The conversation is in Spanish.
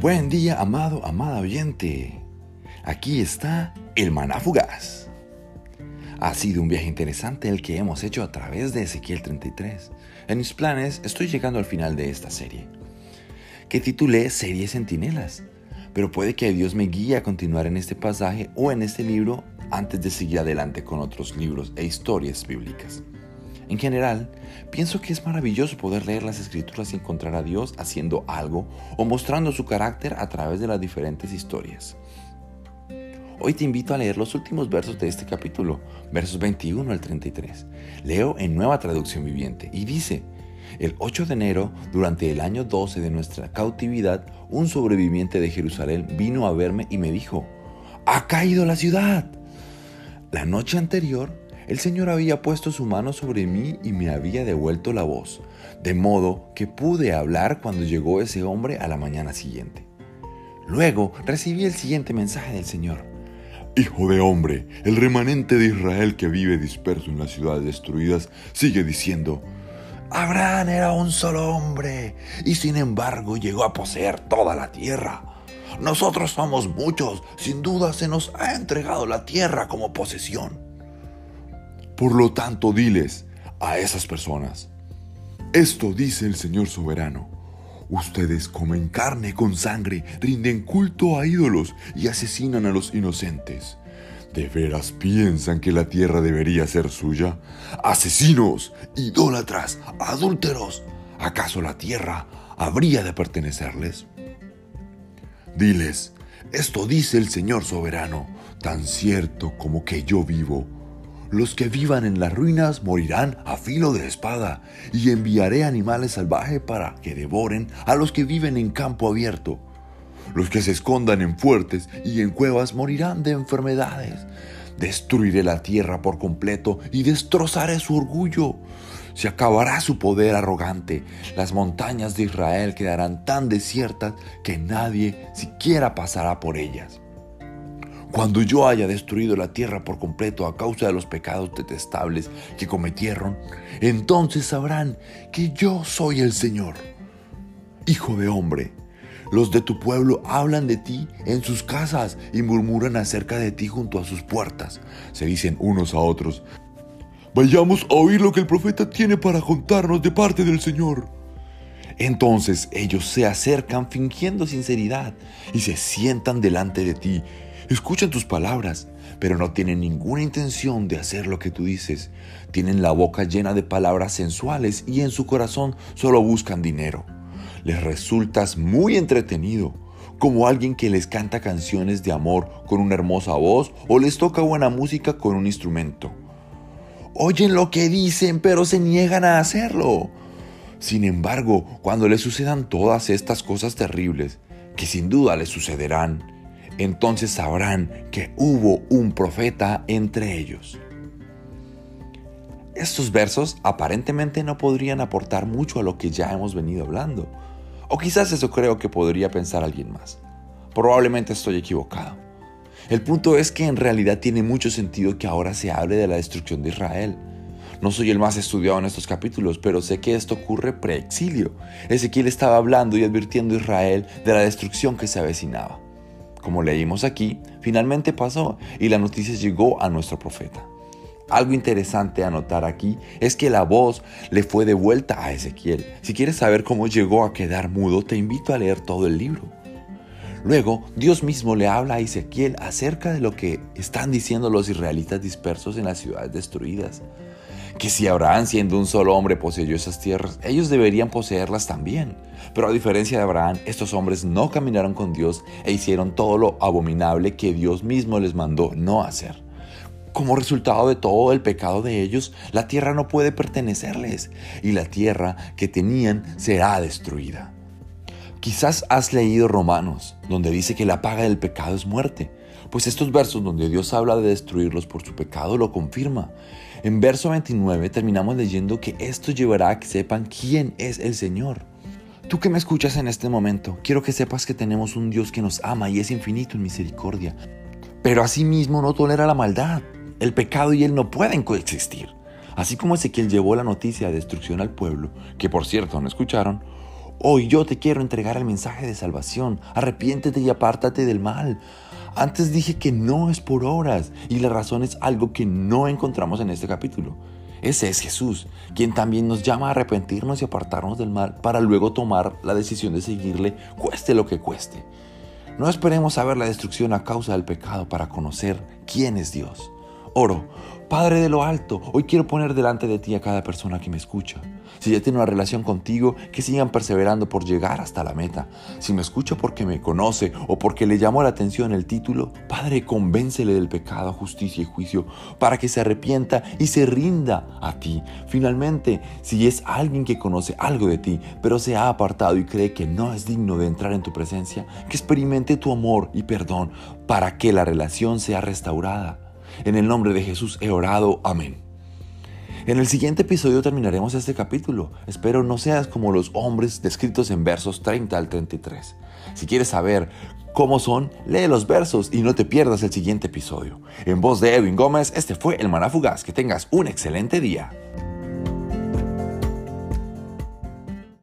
Buen día, amado, amada oyente. Aquí está el maná fugaz. Ha sido un viaje interesante el que hemos hecho a través de Ezequiel 33. En mis planes estoy llegando al final de esta serie, que titulé Serie Centinelas, pero puede que Dios me guíe a continuar en este pasaje o en este libro antes de seguir adelante con otros libros e historias bíblicas. En general, pienso que es maravilloso poder leer las escrituras y encontrar a Dios haciendo algo o mostrando su carácter a través de las diferentes historias. Hoy te invito a leer los últimos versos de este capítulo, versos 21 al 33. Leo en nueva traducción viviente y dice, el 8 de enero, durante el año 12 de nuestra cautividad, un sobreviviente de Jerusalén vino a verme y me dijo, ¡Ha caído la ciudad! La noche anterior, el Señor había puesto su mano sobre mí y me había devuelto la voz, de modo que pude hablar cuando llegó ese hombre a la mañana siguiente. Luego recibí el siguiente mensaje del Señor. Hijo de hombre, el remanente de Israel que vive disperso en las ciudades destruidas sigue diciendo, Abraham era un solo hombre y sin embargo llegó a poseer toda la tierra. Nosotros somos muchos, sin duda se nos ha entregado la tierra como posesión. Por lo tanto, diles a esas personas, esto dice el Señor soberano. Ustedes comen carne con sangre, rinden culto a ídolos y asesinan a los inocentes. ¿De veras piensan que la tierra debería ser suya? Asesinos, idólatras, adúlteros. ¿Acaso la tierra habría de pertenecerles? Diles, esto dice el Señor soberano, tan cierto como que yo vivo los que vivan en las ruinas morirán a filo de espada, y enviaré animales salvajes para que devoren a los que viven en campo abierto. Los que se escondan en fuertes y en cuevas morirán de enfermedades. Destruiré la tierra por completo y destrozaré su orgullo. Se acabará su poder arrogante. Las montañas de Israel quedarán tan desiertas que nadie siquiera pasará por ellas. Cuando yo haya destruido la tierra por completo a causa de los pecados detestables que cometieron, entonces sabrán que yo soy el Señor. Hijo de hombre, los de tu pueblo hablan de ti en sus casas y murmuran acerca de ti junto a sus puertas. Se dicen unos a otros, vayamos a oír lo que el profeta tiene para contarnos de parte del Señor. Entonces ellos se acercan fingiendo sinceridad y se sientan delante de ti Escuchan tus palabras, pero no tienen ninguna intención de hacer lo que tú dices. Tienen la boca llena de palabras sensuales y en su corazón solo buscan dinero. Les resultas muy entretenido, como alguien que les canta canciones de amor con una hermosa voz o les toca buena música con un instrumento. Oyen lo que dicen, pero se niegan a hacerlo. Sin embargo, cuando les sucedan todas estas cosas terribles, que sin duda les sucederán, entonces sabrán que hubo un profeta entre ellos. Estos versos aparentemente no podrían aportar mucho a lo que ya hemos venido hablando. O quizás eso creo que podría pensar alguien más. Probablemente estoy equivocado. El punto es que en realidad tiene mucho sentido que ahora se hable de la destrucción de Israel. No soy el más estudiado en estos capítulos, pero sé que esto ocurre pre-exilio. Ezequiel estaba hablando y advirtiendo a Israel de la destrucción que se avecinaba como leímos aquí, finalmente pasó y la noticia llegó a nuestro profeta. Algo interesante a notar aquí es que la voz le fue devuelta a Ezequiel. Si quieres saber cómo llegó a quedar mudo, te invito a leer todo el libro. Luego, Dios mismo le habla a Ezequiel acerca de lo que están diciendo los israelitas dispersos en las ciudades destruidas. Que si Abraham, siendo un solo hombre, poseyó esas tierras, ellos deberían poseerlas también. Pero a diferencia de Abraham, estos hombres no caminaron con Dios e hicieron todo lo abominable que Dios mismo les mandó no hacer. Como resultado de todo el pecado de ellos, la tierra no puede pertenecerles y la tierra que tenían será destruida. Quizás has leído Romanos, donde dice que la paga del pecado es muerte, pues estos versos donde Dios habla de destruirlos por su pecado lo confirma. En verso 29 terminamos leyendo que esto llevará a que sepan quién es el Señor. Tú que me escuchas en este momento, quiero que sepas que tenemos un Dios que nos ama y es infinito en misericordia, pero asimismo no tolera la maldad. El pecado y Él no pueden coexistir. Así como Ezequiel llevó la noticia de destrucción al pueblo, que por cierto no escucharon, Hoy yo te quiero entregar el mensaje de salvación. Arrepiéntete y apártate del mal. Antes dije que no es por horas y la razón es algo que no encontramos en este capítulo. Ese es Jesús, quien también nos llama a arrepentirnos y apartarnos del mal para luego tomar la decisión de seguirle, cueste lo que cueste. No esperemos saber la destrucción a causa del pecado para conocer quién es Dios. Oro, Padre de lo alto, hoy quiero poner delante de ti a cada persona que me escucha. Si ya tiene una relación contigo, que sigan perseverando por llegar hasta la meta. Si me escucha porque me conoce o porque le llamó la atención el título, Padre, convéncele del pecado, justicia y juicio para que se arrepienta y se rinda a ti. Finalmente, si es alguien que conoce algo de ti, pero se ha apartado y cree que no es digno de entrar en tu presencia, que experimente tu amor y perdón para que la relación sea restaurada. En el nombre de Jesús he orado. Amén. En el siguiente episodio terminaremos este capítulo. Espero no seas como los hombres descritos en versos 30 al 33. Si quieres saber cómo son, lee los versos y no te pierdas el siguiente episodio. En voz de Edwin Gómez, este fue el Maná Fugaz. Que tengas un excelente día.